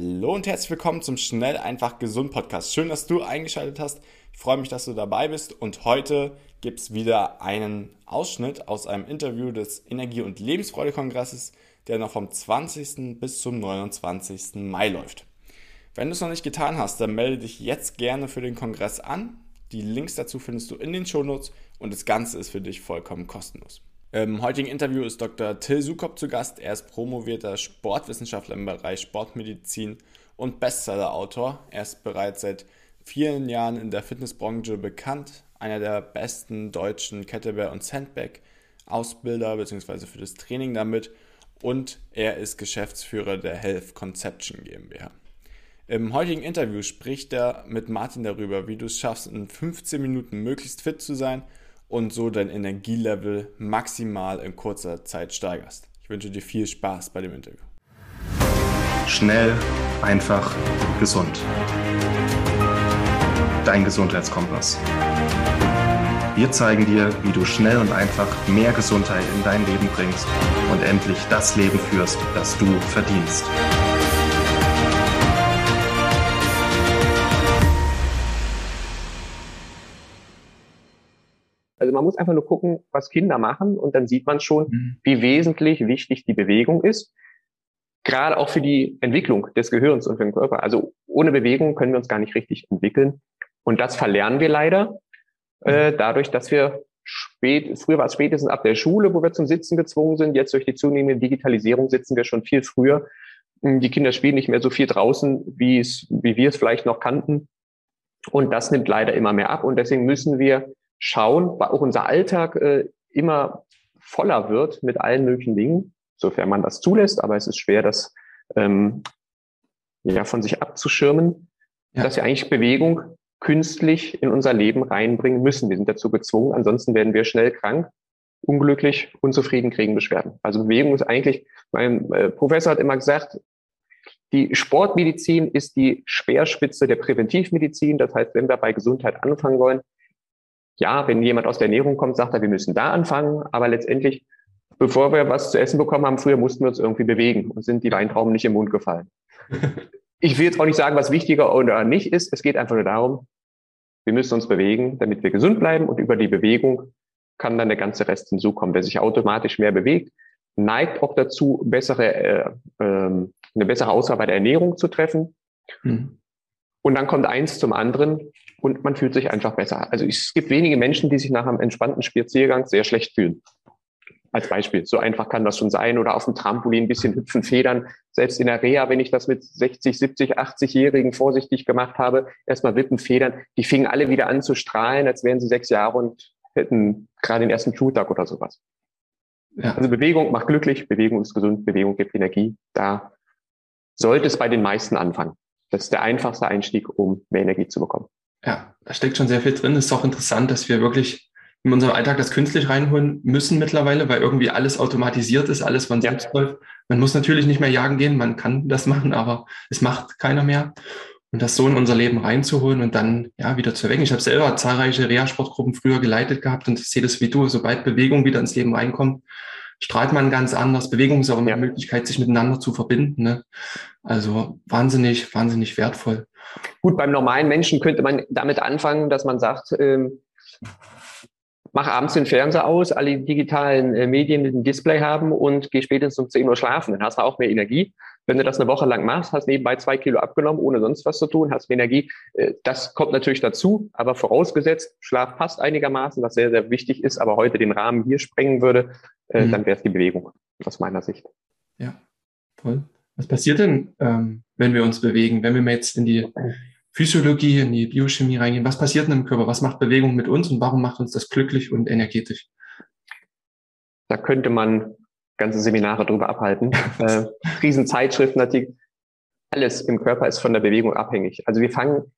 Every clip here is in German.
Hallo und herzlich willkommen zum Schnell einfach gesund Podcast. Schön, dass du eingeschaltet hast. Ich freue mich, dass du dabei bist und heute gibt es wieder einen Ausschnitt aus einem Interview des Energie- und Lebensfreude-Kongresses, der noch vom 20. bis zum 29. Mai läuft. Wenn du es noch nicht getan hast, dann melde dich jetzt gerne für den Kongress an. Die Links dazu findest du in den Shownotes und das Ganze ist für dich vollkommen kostenlos. Im heutigen Interview ist Dr. Till Sukop zu Gast. Er ist promovierter Sportwissenschaftler im Bereich Sportmedizin und Bestsellerautor. Er ist bereits seit vielen Jahren in der Fitnessbranche bekannt, einer der besten deutschen Kettlebell- und Sandbag-Ausbilder bzw. für das Training damit und er ist Geschäftsführer der Health Conception GmbH. Im heutigen Interview spricht er mit Martin darüber, wie du es schaffst, in 15 Minuten möglichst fit zu sein und so dein Energielevel maximal in kurzer Zeit steigerst. Ich wünsche dir viel Spaß bei dem Interview. Schnell, einfach, gesund. Dein Gesundheitskompass. Wir zeigen dir, wie du schnell und einfach mehr Gesundheit in dein Leben bringst und endlich das Leben führst, das du verdienst. Also man muss einfach nur gucken, was Kinder machen und dann sieht man schon, mhm. wie wesentlich wichtig die Bewegung ist. Gerade auch für die Entwicklung des Gehirns und für den Körper. Also ohne Bewegung können wir uns gar nicht richtig entwickeln. Und das verlernen wir leider äh, mhm. dadurch, dass wir spät, früher war es spätestens ab der Schule, wo wir zum Sitzen gezwungen sind. Jetzt durch die zunehmende Digitalisierung sitzen wir schon viel früher. Hm, die Kinder spielen nicht mehr so viel draußen, wie es, wie wir es vielleicht noch kannten. Und das nimmt leider immer mehr ab. Und deswegen müssen wir schauen, weil auch unser Alltag äh, immer voller wird mit allen möglichen Dingen, sofern man das zulässt, aber es ist schwer, das ähm, ja, von sich abzuschirmen, ja. dass wir eigentlich Bewegung künstlich in unser Leben reinbringen müssen. Wir sind dazu gezwungen, ansonsten werden wir schnell krank, unglücklich, unzufrieden, kriegen Beschwerden. Also Bewegung ist eigentlich, mein äh, Professor hat immer gesagt, die Sportmedizin ist die Speerspitze der Präventivmedizin. Das heißt, wenn wir bei Gesundheit anfangen wollen, ja, wenn jemand aus der Ernährung kommt, sagt er, wir müssen da anfangen, aber letztendlich, bevor wir was zu essen bekommen haben, früher mussten wir uns irgendwie bewegen und sind die Weintrauben nicht im Mund gefallen. ich will jetzt auch nicht sagen, was wichtiger oder nicht ist. Es geht einfach nur darum, wir müssen uns bewegen, damit wir gesund bleiben und über die Bewegung kann dann der ganze Rest hinzukommen. Wer sich automatisch mehr bewegt, neigt auch dazu, bessere, äh, äh, eine bessere Auswahl bei der Ernährung zu treffen. Mhm. Und dann kommt eins zum anderen und man fühlt sich einfach besser. Also es gibt wenige Menschen, die sich nach einem entspannten Spaziergang sehr schlecht fühlen. Als Beispiel. So einfach kann das schon sein. Oder auf dem Trampolin ein bisschen hüpfen, federn. Selbst in der Reha, wenn ich das mit 60, 70, 80-Jährigen vorsichtig gemacht habe, erstmal wippen, federn, die fingen alle wieder an zu strahlen, als wären sie sechs Jahre und hätten gerade den ersten Schultag oder sowas. Ja. Also Bewegung macht glücklich, Bewegung ist gesund, Bewegung gibt Energie. Da sollte es bei den meisten anfangen. Das ist der einfachste Einstieg, um mehr Energie zu bekommen. Ja, da steckt schon sehr viel drin. Es ist auch interessant, dass wir wirklich in unserem Alltag das künstlich reinholen müssen mittlerweile, weil irgendwie alles automatisiert ist, alles von selbst ja. läuft. Man muss natürlich nicht mehr jagen gehen, man kann das machen, aber es macht keiner mehr. Und das so in unser Leben reinzuholen und dann ja wieder zu erwecken. Ich habe selber zahlreiche Reha-Sportgruppen früher geleitet gehabt und ich sehe das wie du, sobald Bewegung wieder ins Leben reinkommt, strahlt man ganz anders. Bewegung ist auch eine ja. Möglichkeit, sich miteinander zu verbinden. Ne? Also wahnsinnig, wahnsinnig wertvoll. Gut, beim normalen Menschen könnte man damit anfangen, dass man sagt, ähm, mach abends den Fernseher aus, alle digitalen äh, Medien mit dem Display haben und geh spätestens um 10 Uhr schlafen. Dann hast du auch mehr Energie. Wenn du das eine Woche lang machst, hast nebenbei zwei Kilo abgenommen, ohne sonst was zu tun, hast mehr Energie. Äh, das kommt natürlich dazu, aber vorausgesetzt, Schlaf passt einigermaßen, was sehr, sehr wichtig ist, aber heute den Rahmen hier sprengen würde, äh, mhm. dann wäre es die Bewegung aus meiner Sicht. Ja, toll. Was passiert denn, ähm, wenn wir uns bewegen? Wenn wir jetzt in die Physiologie, in die Biochemie reingehen, was passiert denn im Körper? Was macht Bewegung mit uns und warum macht uns das glücklich und energetisch? Da könnte man ganze Seminare drüber abhalten. äh, Riesenzeitschriften. Alles im Körper ist von der Bewegung abhängig. Also wir fangen,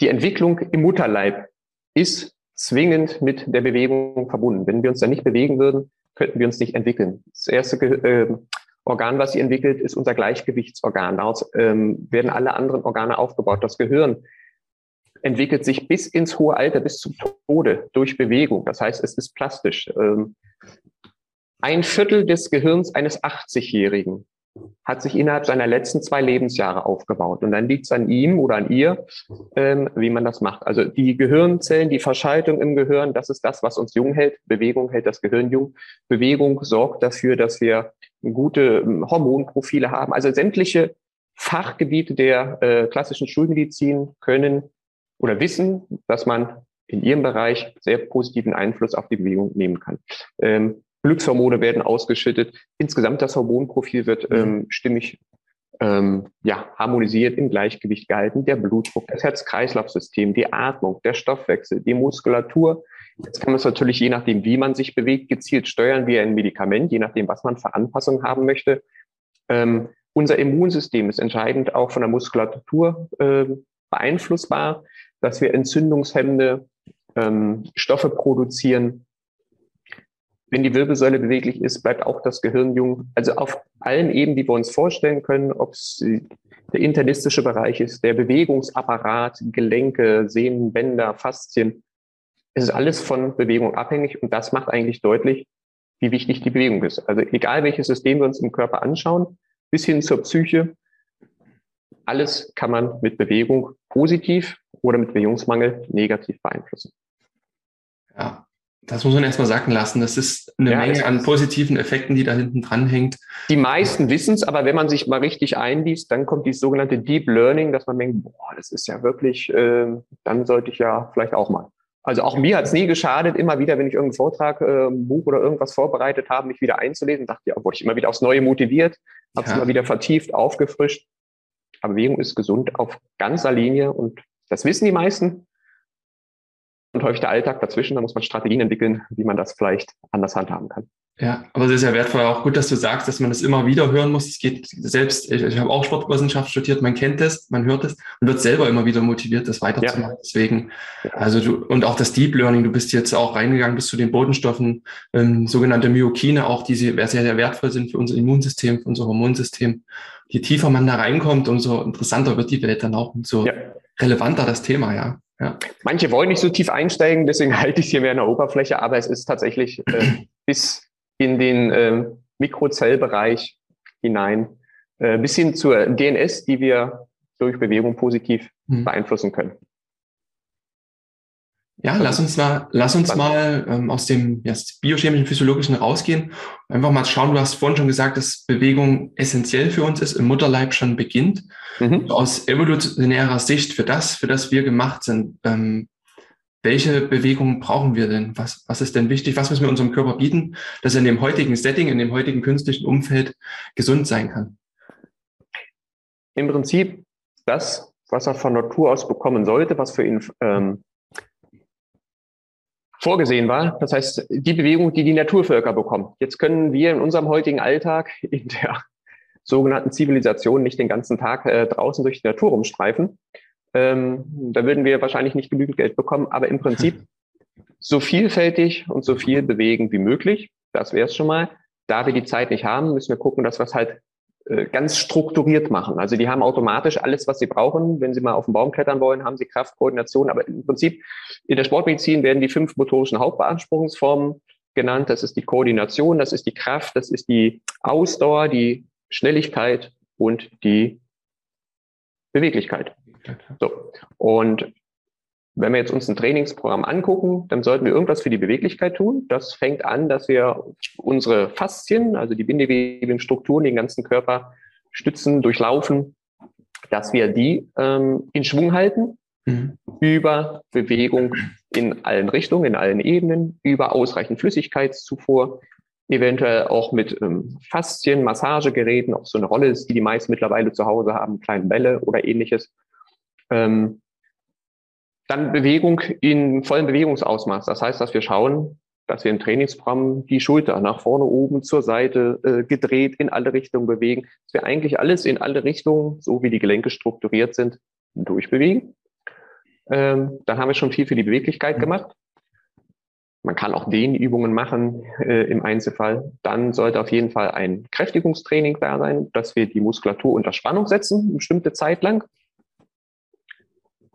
die Entwicklung im Mutterleib ist zwingend mit der Bewegung verbunden. Wenn wir uns da nicht bewegen würden, könnten wir uns nicht entwickeln. Das erste äh, Organ, was sie entwickelt, ist unser Gleichgewichtsorgan. Daraus ähm, werden alle anderen Organe aufgebaut. Das Gehirn entwickelt sich bis ins hohe Alter, bis zum Tode durch Bewegung. Das heißt, es ist plastisch. Ähm, ein Viertel des Gehirns eines 80-Jährigen hat sich innerhalb seiner letzten zwei Lebensjahre aufgebaut. Und dann liegt es an ihm oder an ihr, ähm, wie man das macht. Also die Gehirnzellen, die Verschaltung im Gehirn, das ist das, was uns jung hält. Bewegung hält das Gehirn jung. Bewegung sorgt dafür, dass wir gute ähm, Hormonprofile haben. Also sämtliche Fachgebiete der äh, klassischen Schulmedizin können oder wissen, dass man in ihrem Bereich sehr positiven Einfluss auf die Bewegung nehmen kann. Ähm, Glückshormone werden ausgeschüttet. Insgesamt das Hormonprofil wird mhm. ähm, stimmig ähm, ja, harmonisiert, im Gleichgewicht gehalten. Der Blutdruck, das Herz-Kreislauf-System, die Atmung, der Stoffwechsel, die Muskulatur. Jetzt kann man es natürlich, je nachdem, wie man sich bewegt, gezielt steuern wie ein Medikament, je nachdem, was man für Anpassungen haben möchte. Ähm, unser Immunsystem ist entscheidend auch von der Muskulatur äh, beeinflussbar, dass wir entzündungshemmende ähm, Stoffe produzieren, wenn die Wirbelsäule beweglich ist, bleibt auch das Gehirn jung. Also auf allen Ebenen, die wir uns vorstellen können, ob es der internistische Bereich ist, der Bewegungsapparat, Gelenke, Sehnen, Bänder, Faszien. Es ist alles von Bewegung abhängig und das macht eigentlich deutlich, wie wichtig die Bewegung ist. Also egal welches System wir uns im Körper anschauen, bis hin zur Psyche, alles kann man mit Bewegung positiv oder mit Bewegungsmangel negativ beeinflussen. Ja, das muss man erstmal sacken lassen. Das ist eine ja, Menge an positiven Effekten, die da hinten dran hängt. Die meisten wissen es, aber wenn man sich mal richtig einliest, dann kommt dieses sogenannte Deep Learning, dass man denkt, boah, das ist ja wirklich, äh, dann sollte ich ja vielleicht auch mal. Also auch mir hat es nie geschadet, immer wieder, wenn ich irgendeinen Vortrag, äh, Buch oder irgendwas vorbereitet habe, mich wieder einzulesen, dachte ja, wurde ich immer wieder aufs Neue motiviert, habe es ja. immer wieder vertieft, aufgefrischt. Aber Bewegung ist gesund auf ganzer Linie und das wissen die meisten und häufig der Alltag dazwischen. Da muss man Strategien entwickeln, wie man das vielleicht anders handhaben kann. Ja, aber es ist ja wertvoll. Auch gut, dass du sagst, dass man das immer wieder hören muss. Es geht selbst, ich, ich habe auch Sportwissenschaft studiert, man kennt es, man hört es und wird selber immer wieder motiviert, das weiterzumachen. Ja. Deswegen, also du, und auch das Deep Learning, du bist jetzt auch reingegangen bis zu den Bodenstoffen, ähm, sogenannte Myokine, auch die sehr, sehr wertvoll sind für unser Immunsystem, für unser Hormonsystem. Je tiefer man da reinkommt, umso interessanter wird die Welt dann auch, umso ja. relevanter das Thema, ja. Ja. Manche wollen nicht so tief einsteigen, deswegen halte ich es hier mehr in der Oberfläche, aber es ist tatsächlich äh, bis in den äh, Mikrozellbereich hinein, äh, bis hin zur DNS, die wir durch Bewegung positiv mhm. beeinflussen können. Ja, lass uns mal, lass uns mal ähm, aus dem ja, biochemischen, physiologischen rausgehen. Einfach mal schauen, du hast vorhin schon gesagt, dass Bewegung essentiell für uns ist, im Mutterleib schon beginnt. Mhm. Aus evolutionärer Sicht für das, für das wir gemacht sind, ähm, welche Bewegung brauchen wir denn? Was, was ist denn wichtig? Was müssen wir unserem Körper bieten, dass er in dem heutigen Setting, in dem heutigen künstlichen Umfeld gesund sein kann? Im Prinzip das, was er von Natur aus bekommen sollte, was für ihn ähm, vorgesehen war. Das heißt, die Bewegung, die die Naturvölker bekommen. Jetzt können wir in unserem heutigen Alltag, in der sogenannten Zivilisation, nicht den ganzen Tag äh, draußen durch die Natur rumstreifen. Ähm, da würden wir wahrscheinlich nicht genügend Geld bekommen, aber im Prinzip so vielfältig und so viel bewegen wie möglich. Das wäre es schon mal. Da wir die Zeit nicht haben, müssen wir gucken, dass wir es halt ganz strukturiert machen. Also die haben automatisch alles, was sie brauchen. Wenn sie mal auf den Baum klettern wollen, haben sie Kraft, Koordination. Aber im Prinzip in der Sportmedizin werden die fünf motorischen Hauptbeanspruchungsformen genannt. Das ist die Koordination, das ist die Kraft, das ist die Ausdauer, die Schnelligkeit und die Beweglichkeit. So. Und wenn wir jetzt uns ein Trainingsprogramm angucken, dann sollten wir irgendwas für die Beweglichkeit tun. Das fängt an, dass wir unsere Faszien, also die bindewebigen Strukturen, den ganzen Körper stützen, durchlaufen, dass wir die ähm, in Schwung halten mhm. über Bewegung in allen Richtungen, in allen Ebenen, über ausreichend Flüssigkeitszufuhr, eventuell auch mit ähm, Faszien, Massagegeräten, auch so eine Rolle ist, die die meisten mittlerweile zu Hause haben, kleine Bälle oder ähnliches. Ähm, dann Bewegung in vollem Bewegungsausmaß. Das heißt, dass wir schauen, dass wir im Trainingsprogramm die Schulter nach vorne, oben, zur Seite äh, gedreht in alle Richtungen bewegen. Dass wir eigentlich alles in alle Richtungen, so wie die Gelenke strukturiert sind, durchbewegen. Ähm, dann haben wir schon viel für die Beweglichkeit gemacht. Man kann auch Dehnübungen machen äh, im Einzelfall. Dann sollte auf jeden Fall ein Kräftigungstraining da sein, dass wir die Muskulatur unter Spannung setzen, eine bestimmte Zeit lang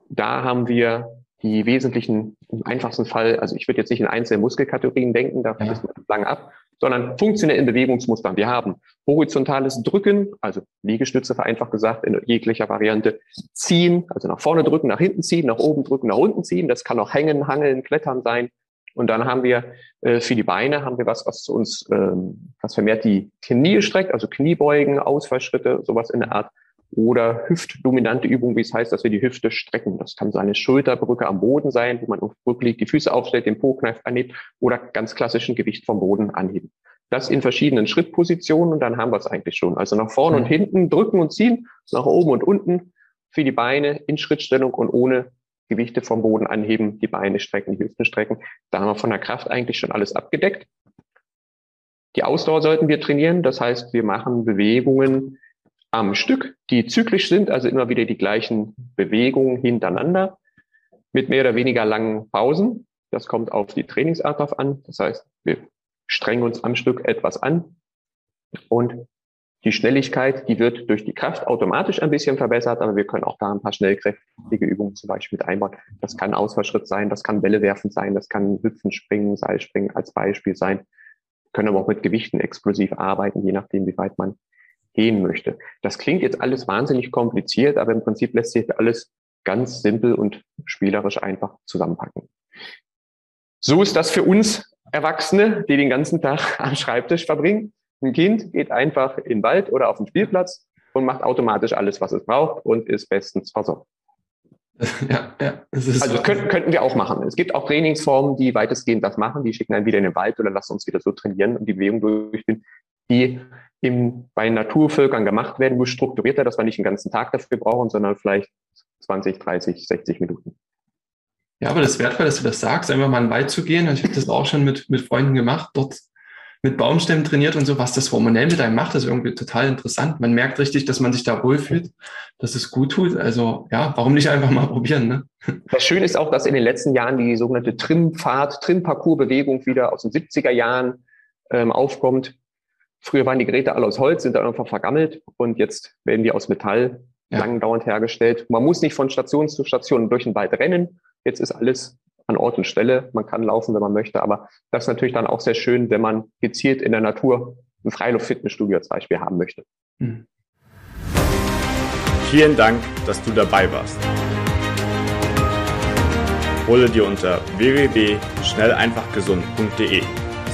da haben wir die wesentlichen, im einfachsten Fall, also ich würde jetzt nicht in einzelne Muskelkategorien denken, da ja. ist man lange ab, sondern funktionell in Bewegungsmustern. Wir haben horizontales Drücken, also Liegestütze vereinfacht gesagt in jeglicher Variante, ziehen, also nach vorne drücken, nach hinten ziehen, nach oben drücken, nach unten ziehen. Das kann auch hängen, hangeln, klettern sein. Und dann haben wir äh, für die Beine haben wir was, was uns, ähm, was vermehrt die Knie streckt, also Kniebeugen, Ausfallschritte, sowas in der Art. Oder hüftdominante Übung, wie es heißt, dass wir die Hüfte strecken. Das kann so eine Schulterbrücke am Boden sein, wo man auf Rück liegt, die Füße aufstellt, den Po kneift, anhebt oder ganz klassischen Gewicht vom Boden anheben. Das in verschiedenen Schrittpositionen und dann haben wir es eigentlich schon. Also nach vorne mhm. und hinten drücken und ziehen, nach oben und unten für die Beine in Schrittstellung und ohne Gewichte vom Boden anheben, die Beine strecken, die Hüften strecken. Da haben wir von der Kraft eigentlich schon alles abgedeckt. Die Ausdauer sollten wir trainieren. Das heißt, wir machen Bewegungen am Stück, die zyklisch sind, also immer wieder die gleichen Bewegungen hintereinander mit mehr oder weniger langen Pausen. Das kommt auf die Trainingsart drauf an. Das heißt, wir strengen uns am Stück etwas an und die Schnelligkeit, die wird durch die Kraft automatisch ein bisschen verbessert, aber wir können auch da ein paar schnellkräftige Übungen zum Beispiel mit einbauen. Das kann Ausfallschritt sein, das kann Bälle werfen sein, das kann Hüpfen, Springen, Seilspringen als Beispiel sein. Wir können aber auch mit Gewichten explosiv arbeiten, je nachdem, wie weit man gehen möchte. Das klingt jetzt alles wahnsinnig kompliziert, aber im Prinzip lässt sich alles ganz simpel und spielerisch einfach zusammenpacken. So ist das für uns Erwachsene, die den ganzen Tag am Schreibtisch verbringen. Ein Kind geht einfach in den Wald oder auf den Spielplatz und macht automatisch alles, was es braucht und ist bestens versorgt. Ja, ja. also könnten, könnten wir auch machen. Es gibt auch Trainingsformen, die weitestgehend das machen. Die schicken einen wieder in den Wald oder lassen uns wieder so trainieren und die Bewegung durchführen, die im, bei Naturvölkern gemacht werden, nur strukturierter, dass wir nicht den ganzen Tag dafür brauchen, sondern vielleicht 20, 30, 60 Minuten. Ja, aber das ist wertvoll, dass du das sagst, einfach mal in den Wald zu gehen. Ich habe das auch schon mit, mit Freunden gemacht, dort mit Baumstämmen trainiert und so, was das hormonell mit einem macht, ist irgendwie total interessant. Man merkt richtig, dass man sich da wohlfühlt, dass es gut tut. Also ja, warum nicht einfach mal probieren? Ne? Das Schöne ist auch, dass in den letzten Jahren die sogenannte Trimpfahrt, Trimparcours-Bewegung wieder aus den 70er Jahren ähm, aufkommt. Früher waren die Geräte alle aus Holz, sind dann einfach vergammelt und jetzt werden die aus Metall ja. langdauernd hergestellt. Man muss nicht von Station zu Station durch den Wald rennen. Jetzt ist alles an Ort und Stelle. Man kann laufen, wenn man möchte, aber das ist natürlich dann auch sehr schön, wenn man gezielt in der Natur ein Freiluft-Fitnessstudio als Beispiel haben möchte. Mhm. Vielen Dank, dass du dabei warst. Hole dir unter www.schnelleinfachgesund.de